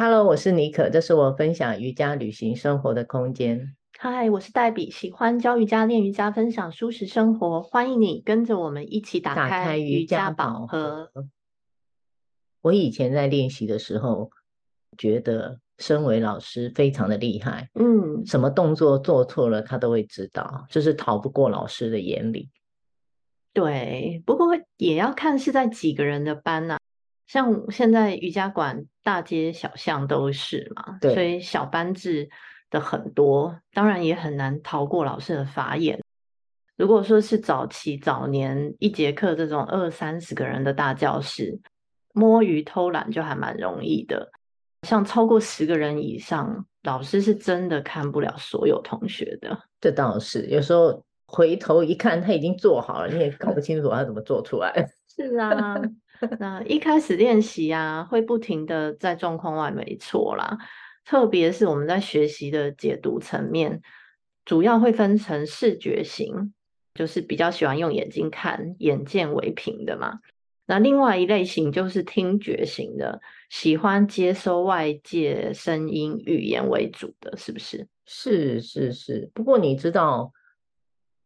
Hello，我是妮可，这是我分享瑜伽旅行生活的空间。Hi，我是黛比，喜欢教瑜伽、练瑜伽、分享舒适生活。欢迎你跟着我们一起打开瑜伽宝盒。我以前在练习的时候，觉得身为老师非常的厉害，嗯，什么动作做错了，他都会知道，就是逃不过老师的眼里。对，不过也要看是在几个人的班啊。像现在瑜伽馆大街小巷都是嘛，对，所以小班制的很多，当然也很难逃过老师的法眼。如果说是早期早年一节课这种二三十个人的大教室，摸鱼偷懒就还蛮容易的。像超过十个人以上，老师是真的看不了所有同学的。这倒是，有时候回头一看，他已经做好了，你也搞不清楚他怎么做出来。是啊。那一开始练习啊，会不停的在状况外，没错啦。特别是我们在学习的解读层面，主要会分成视觉型，就是比较喜欢用眼睛看，眼见为凭的嘛。那另外一类型就是听觉型的，喜欢接收外界声音、语言为主的，是不是？是是是。不过你知道，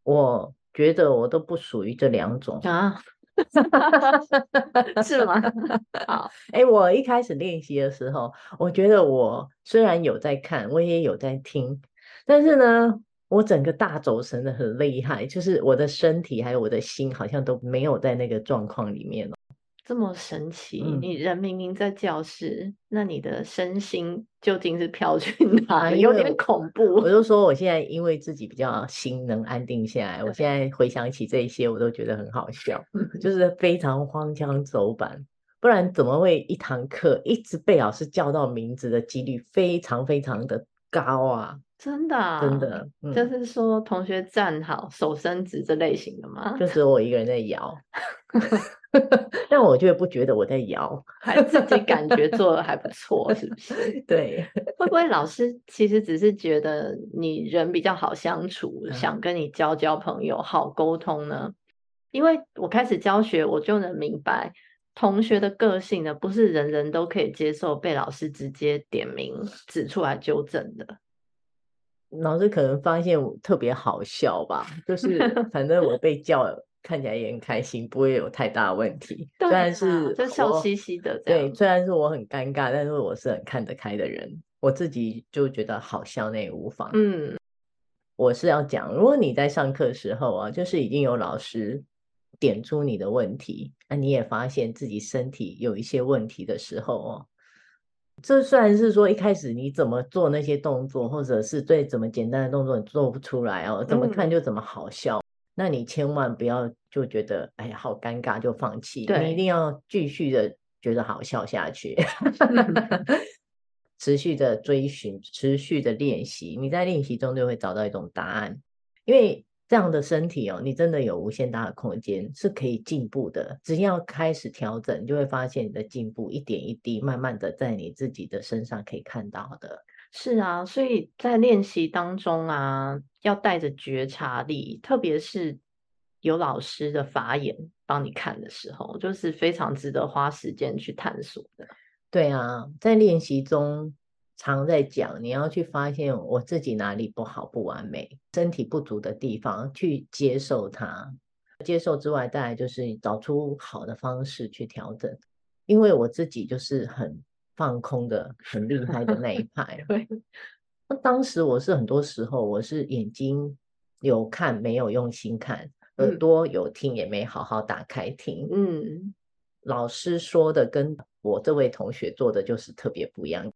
我觉得我都不属于这两种啊。是吗？好，哎、欸，我一开始练习的时候，我觉得我虽然有在看，我也有在听，但是呢，我整个大走神的很厉害，就是我的身体还有我的心好像都没有在那个状况里面了。这么神奇！你人明明在教室，嗯、那你的身心究竟是飘去哪 里？有点恐怖。我就说，我现在因为自己比较心能安定下来，我现在回想起这些，我都觉得很好笑，就是非常荒腔走板。不然怎么会一堂课一直被老师叫到名字的几率非常非常的高啊？真的、啊，真的，嗯、就是说同学站好，手伸直这类型的吗？就只有我一个人在摇。但我就不觉得我在摇，还自己感觉做的还不错，是不是？对，会不会老师其实只是觉得你人比较好相处，嗯、想跟你交交朋友，好沟通呢？因为我开始教学，我就能明白同学的个性呢，不是人人都可以接受被老师直接点名指出来纠正的。老师可能发现我特别好笑吧，就是反正我被叫。看起来也很开心，不会有太大问题。虽然是就笑嘻嘻的。对，虽然是我很尴尬，但是我是很看得开的人。我自己就觉得好笑，那也无妨。嗯，我是要讲，如果你在上课的时候啊，就是已经有老师点出你的问题，那你也发现自己身体有一些问题的时候哦，这虽然是说一开始你怎么做那些动作，或者是最怎么简单的动作你做不出来哦，怎么看就怎么好笑。嗯那你千万不要就觉得哎呀好尴尬就放弃，你一定要继续的觉得好笑下去，持续的追寻，持续的练习，你在练习中就会找到一种答案。因为这样的身体哦，你真的有无限大的空间是可以进步的。只要开始调整，你就会发现你的进步一点一滴，慢慢的在你自己的身上可以看到的。是啊，所以在练习当中啊，要带着觉察力，特别是有老师的法眼帮你看的时候，就是非常值得花时间去探索的。对啊，在练习中常在讲，你要去发现我自己哪里不好、不完美、身体不足的地方，去接受它。接受之外，再来就是找出好的方式去调整。因为我自己就是很。放空的很厉害的那一派。对，那当时我是很多时候我是眼睛有看没有用心看，耳朵有听也没好好打开听。嗯，老师说的跟我这位同学做的就是特别不一样，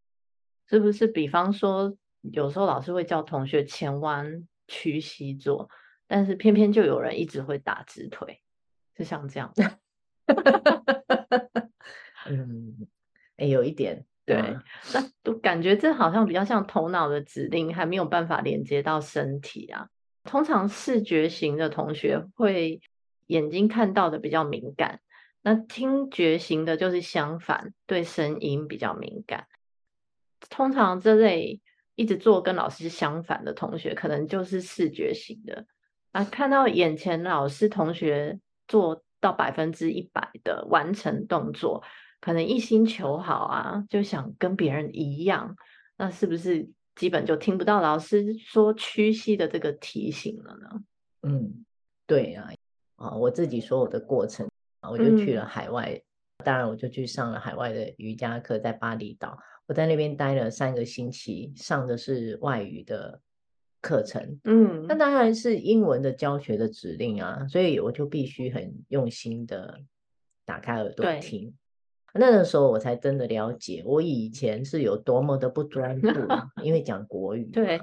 是不是？比方说，有时候老师会叫同学前弯屈膝坐，但是偏偏就有人一直会打直腿，就像这样。嗯。哎，有一点，对，嗯、那都感觉这好像比较像头脑的指令，还没有办法连接到身体啊。通常视觉型的同学会眼睛看到的比较敏感，那听觉型的就是相反，对声音比较敏感。通常这类一直做跟老师相反的同学，可能就是视觉型的啊。看到眼前老师同学做到百分之一百的完成动作。可能一心求好啊，就想跟别人一样，那是不是基本就听不到老师说屈膝的这个提醒了呢？嗯，对啊，啊，我自己说我的过程，我就去了海外，嗯、当然我就去上了海外的瑜伽课，在巴厘岛，我在那边待了三个星期，上的是外语的课程，嗯，那当然是英文的教学的指令啊，所以我就必须很用心的打开耳朵听。那个时候我才真的了解，我以前是有多么的不专注，因为讲国语。对，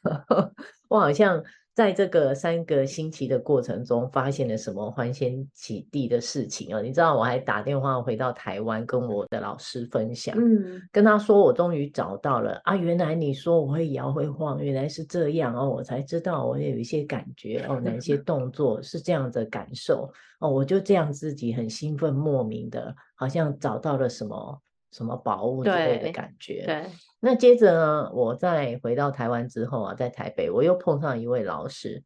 我好像。在这个三个星期的过程中，发现了什么欢天喜地的事情啊？你知道，我还打电话回到台湾，跟我的老师分享，嗯，跟他说我终于找到了啊，原来你说我会摇会晃，原来是这样哦，我才知道我有一些感觉哦，哪些 动作是这样的感受哦，我就这样自己很兴奋，莫名的，好像找到了什么。什么宝物之类的感觉。对，对，那接着呢，我再回到台湾之后啊，在台北我又碰上一位老师。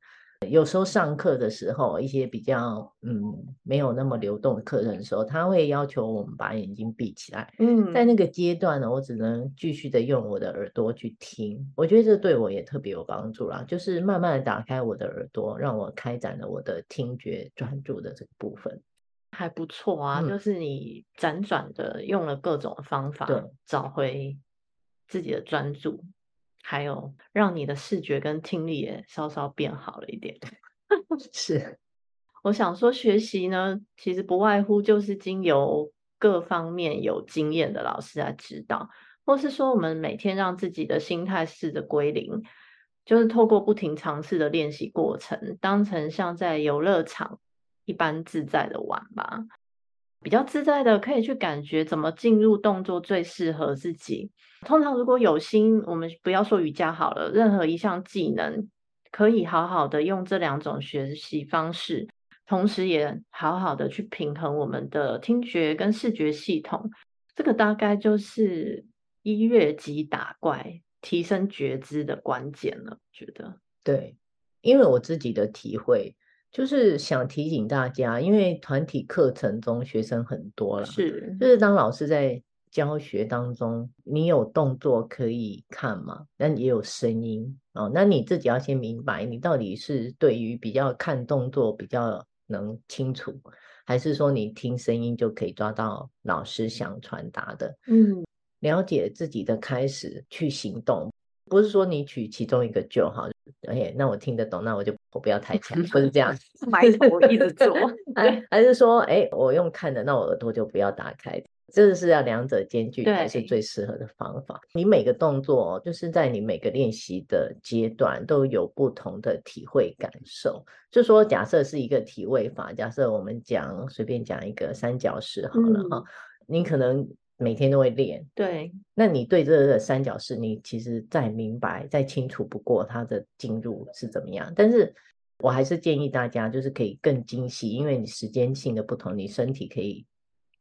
有时候上课的时候，一些比较嗯没有那么流动的课程的时候，他会要求我们把眼睛闭起来。嗯，在那个阶段呢，我只能继续的用我的耳朵去听。我觉得这对我也特别有帮助啦，就是慢慢的打开我的耳朵，让我开展了我的听觉专注的这个部分。还不错啊，嗯、就是你辗转的用了各种方法，找回自己的专注，还有让你的视觉跟听力也稍稍变好了一点。是，我想说学习呢，其实不外乎就是经由各方面有经验的老师来指导，或是说我们每天让自己的心态试着归零，就是透过不停尝试的练习过程，当成像在游乐场。一般自在的玩吧，比较自在的可以去感觉怎么进入动作最适合自己。通常如果有心，我们不要说瑜伽好了，任何一项技能可以好好的用这两种学习方式，同时也好好的去平衡我们的听觉跟视觉系统。这个大概就是一月级打怪、提升觉知的关键了。觉得对，因为我自己的体会。就是想提醒大家，因为团体课程中学生很多了，是，就是当老师在教学当中，你有动作可以看嘛？那也有声音哦，那你自己要先明白，你到底是对于比较看动作比较能清楚，还是说你听声音就可以抓到老师想传达的？嗯，了解自己的开始去行动。不是说你取其中一个就好，哎，那我听得懂，那我就我不要太强，不是这样，埋头一直做，还还是说，哎，我用看的，那我耳朵就不要打开，这是要两者兼具才是最适合的方法。你每个动作，就是在你每个练习的阶段都有不同的体会感受。就说假设是一个体位法，假设我们讲随便讲一个三角式好了哈，嗯、你可能。每天都会练，对。那你对这个三角式，你其实再明白、再清楚不过它的进入是怎么样。但是我还是建议大家，就是可以更精细，因为你时间性的不同，你身体可以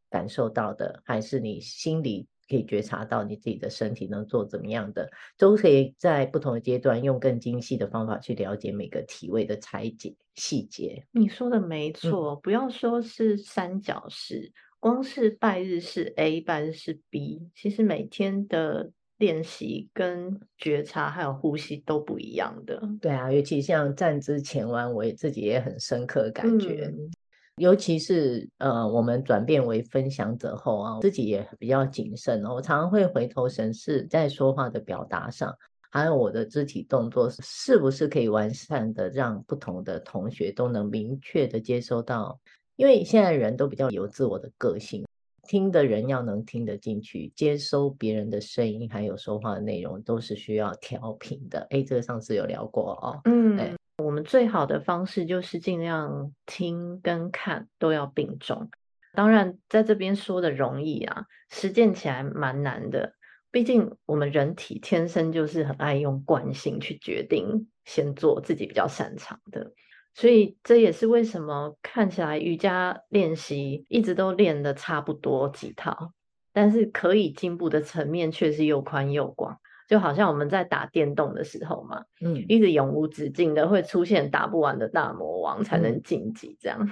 感受到的，还是你心里可以觉察到你自己的身体能做怎么样的，都可以在不同的阶段用更精细的方法去了解每个体位的拆解细节。你说的没错，嗯、不要说是三角式。光是拜日是 A，拜日是 B，其实每天的练习跟觉察还有呼吸都不一样的。对啊，尤其像站姿前弯，我也自己也很深刻感觉。嗯、尤其是呃，我们转变为分享者后啊，自己也比较谨慎哦。我常常会回头审视在说话的表达上，还有我的肢体动作是不是可以完善的，让不同的同学都能明确的接收到。因为现在人都比较有自我的个性，听的人要能听得进去，接收别人的声音，还有说话的内容，都是需要调频的。哎，这个上次有聊过哦。嗯，诶我们最好的方式就是尽量听跟看都要并重。当然，在这边说的容易啊，实践起来蛮难的。毕竟我们人体天生就是很爱用惯性去决定，先做自己比较擅长的。所以这也是为什么看起来瑜伽练习一直都练得差不多几套，但是可以进步的层面却是又宽又广。就好像我们在打电动的时候嘛，嗯，一直永无止境的会出现打不完的大魔王才能晋级这样。嗯、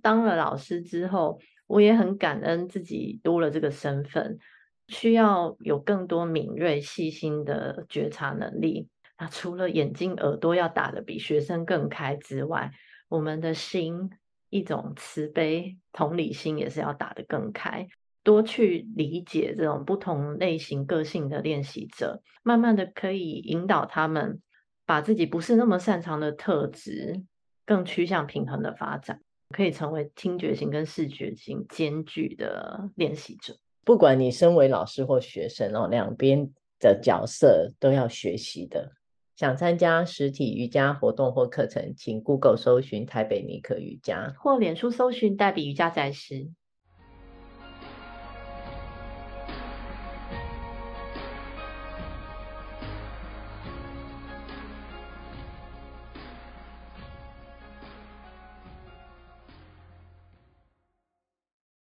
当了老师之后，我也很感恩自己多了这个身份，需要有更多敏锐、细心的觉察能力。那除了眼睛、耳朵要打得比学生更开之外，我们的心，一种慈悲、同理心也是要打得更开。多去理解这种不同类型个性的练习者，慢慢的可以引导他们把自己不是那么擅长的特质，更趋向平衡的发展，可以成为听觉型跟视觉型兼具的练习者。不管你身为老师或学生哦，两边的角色都要学习的。想参加实体瑜伽活动或课程，请 Google 搜寻台北尼克瑜伽，或脸书搜寻代比瑜伽在师。